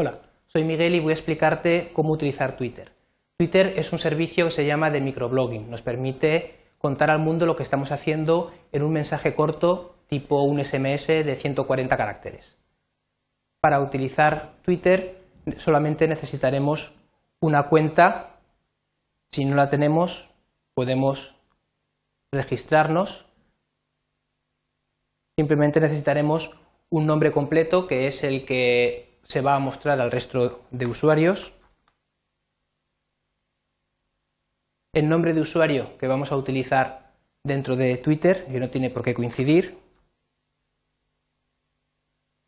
Hola, soy Miguel y voy a explicarte cómo utilizar Twitter. Twitter es un servicio que se llama de microblogging. Nos permite contar al mundo lo que estamos haciendo en un mensaje corto tipo un SMS de 140 caracteres. Para utilizar Twitter solamente necesitaremos una cuenta. Si no la tenemos, podemos registrarnos. Simplemente necesitaremos un nombre completo que es el que se va a mostrar al resto de usuarios. El nombre de usuario que vamos a utilizar dentro de Twitter, que no tiene por qué coincidir,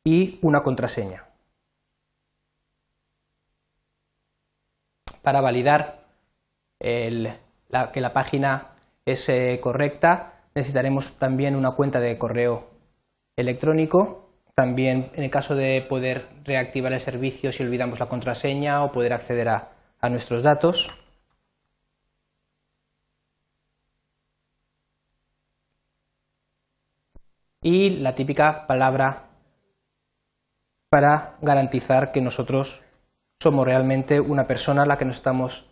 y una contraseña. Para validar que la página es eh, correcta, necesitaremos también una cuenta de correo electrónico también en el caso de poder reactivar el servicio si olvidamos la contraseña o poder acceder a, nuestros datos. Y la típica palabra para garantizar que nosotros somos realmente una persona a la que nos estamos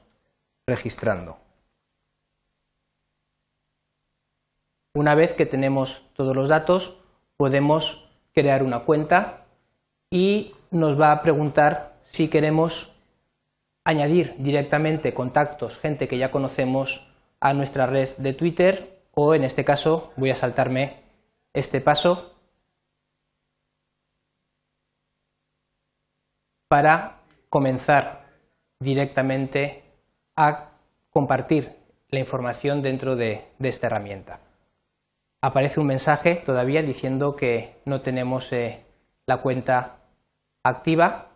registrando. Una vez que tenemos todos los datos, podemos crear una cuenta y nos va a preguntar si queremos añadir directamente contactos, gente que ya conocemos a nuestra red de Twitter o en este caso voy a saltarme este paso para comenzar directamente a compartir la información dentro de, de esta herramienta aparece un mensaje todavía diciendo que no tenemos eh, la cuenta activa.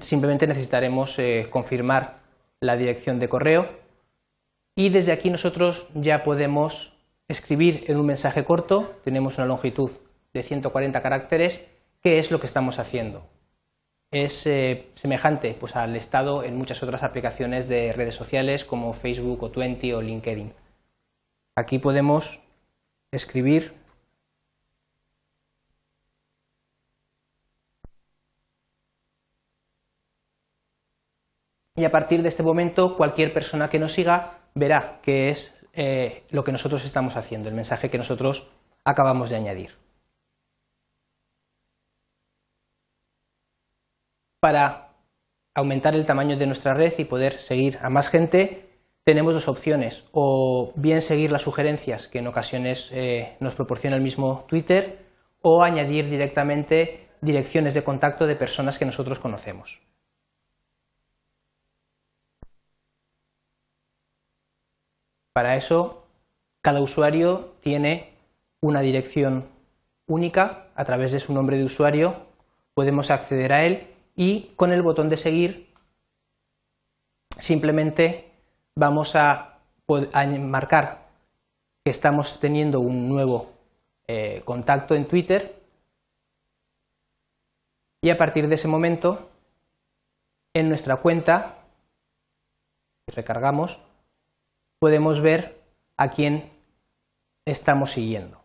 Simplemente necesitaremos eh, confirmar la dirección de correo y desde aquí nosotros ya podemos escribir en un mensaje corto, tenemos una longitud de 140 caracteres, qué es lo que estamos haciendo. Es eh, semejante pues, al estado en muchas otras aplicaciones de redes sociales como Facebook o Twenty o LinkedIn. Aquí podemos escribir y a partir de este momento cualquier persona que nos siga verá que es eh, lo que nosotros estamos haciendo, el mensaje que nosotros acabamos de añadir. Para aumentar el tamaño de nuestra red y poder seguir a más gente, tenemos dos opciones, o bien seguir las sugerencias que en ocasiones eh, nos proporciona el mismo Twitter, o añadir directamente direcciones de contacto de personas que nosotros conocemos. Para eso, cada usuario tiene una dirección única a través de su nombre de usuario, podemos acceder a él y con el botón de seguir simplemente vamos a, marcar que estamos teniendo un nuevo eh, contacto en Twitter y a partir de ese momento en nuestra cuenta, si recargamos, podemos ver a quién estamos siguiendo.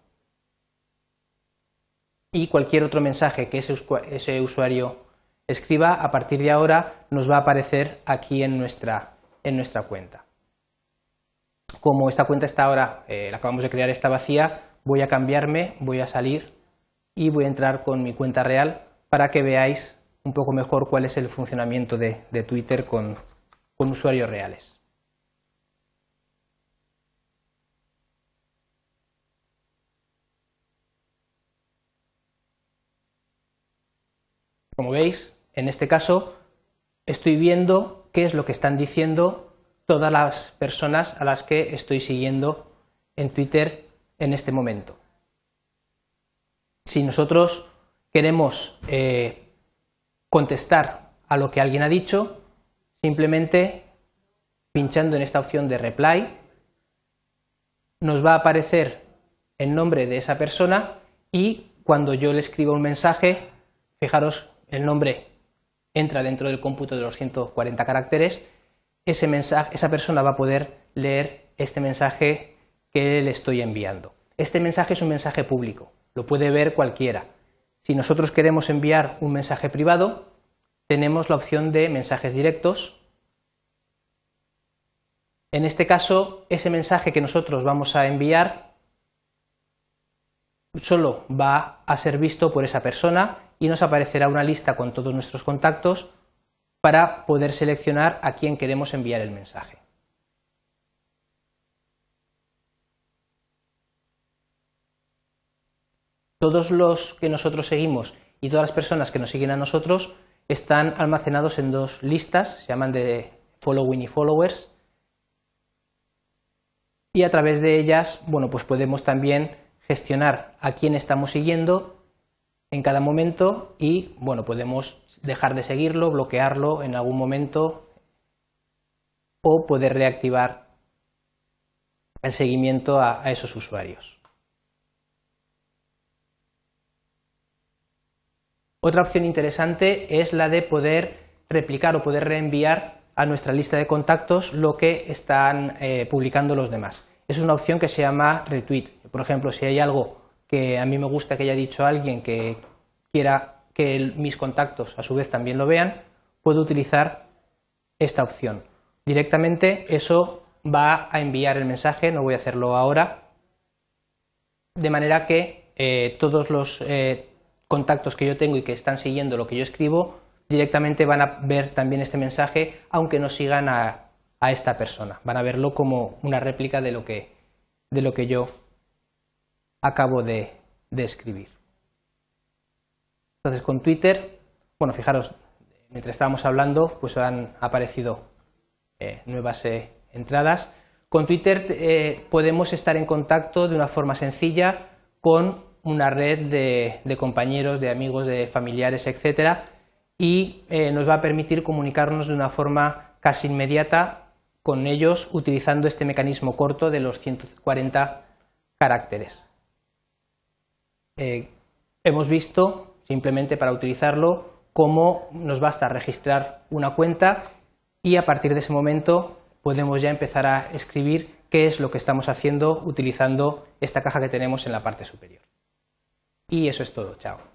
Y cualquier otro mensaje que ese usuario escriba, a partir de ahora nos va a aparecer aquí en nuestra en nuestra cuenta. Como esta cuenta está ahora, eh, la acabamos de crear, está vacía, voy a cambiarme, voy a salir y voy a entrar con mi cuenta real para que veáis un poco mejor cuál es el funcionamiento de, Twitter con, con usuarios reales. Como veis, en este caso estoy viendo qué es lo que están diciendo todas las personas a las que estoy siguiendo en Twitter en este momento. Si nosotros queremos eh, contestar a lo que alguien ha dicho, simplemente pinchando en esta opción de reply, nos va a aparecer el nombre de esa persona y cuando yo le escribo un mensaje, fijaros el nombre entra dentro del cómputo de los 140 caracteres, ese mensaje, esa persona va a poder leer este mensaje que le estoy enviando. Este mensaje es un mensaje público, lo puede ver cualquiera. Si nosotros queremos enviar un mensaje privado, tenemos la opción de mensajes directos. En este caso, ese mensaje que nosotros vamos a enviar solo va a ser visto por esa persona y nos aparecerá una lista con todos nuestros contactos para poder seleccionar a quién queremos enviar el mensaje. Todos los que nosotros seguimos y todas las personas que nos siguen a nosotros están almacenados en dos listas, se llaman de following y followers, y a través de ellas, bueno, pues podemos también gestionar a quién estamos siguiendo en cada momento y, bueno, podemos dejar de seguirlo, bloquearlo en algún momento o poder reactivar el seguimiento a, esos usuarios. Otra opción interesante es la de poder replicar o poder reenviar a nuestra lista de contactos lo que están eh, publicando los demás. Es una opción que se llama retweet. Por ejemplo, si hay algo que a mí me gusta que haya dicho alguien que quiera que mis contactos a su vez también lo vean, puedo utilizar esta opción. Directamente eso va a enviar el mensaje, no voy a hacerlo ahora, de manera que eh, todos los eh, contactos que yo tengo y que están siguiendo lo que yo escribo directamente van a ver también este mensaje, aunque no sigan a, esta persona. Van a verlo como una réplica de lo que, de lo que yo acabo de, escribir. Entonces, con Twitter, bueno, fijaros, mientras estábamos hablando, pues han aparecido eh, nuevas eh, entradas. Con Twitter eh, podemos estar en contacto de una forma sencilla con una red de, de compañeros, de amigos, de familiares, etcétera, y nos va a permitir comunicarnos de una forma casi inmediata con ellos utilizando este mecanismo corto de los 140 caracteres. Eh, hemos visto, simplemente para utilizarlo, cómo nos basta registrar una cuenta y a partir de ese momento podemos ya empezar a escribir qué es lo que estamos haciendo utilizando esta caja que tenemos en la parte superior. Y eso es todo. Chao.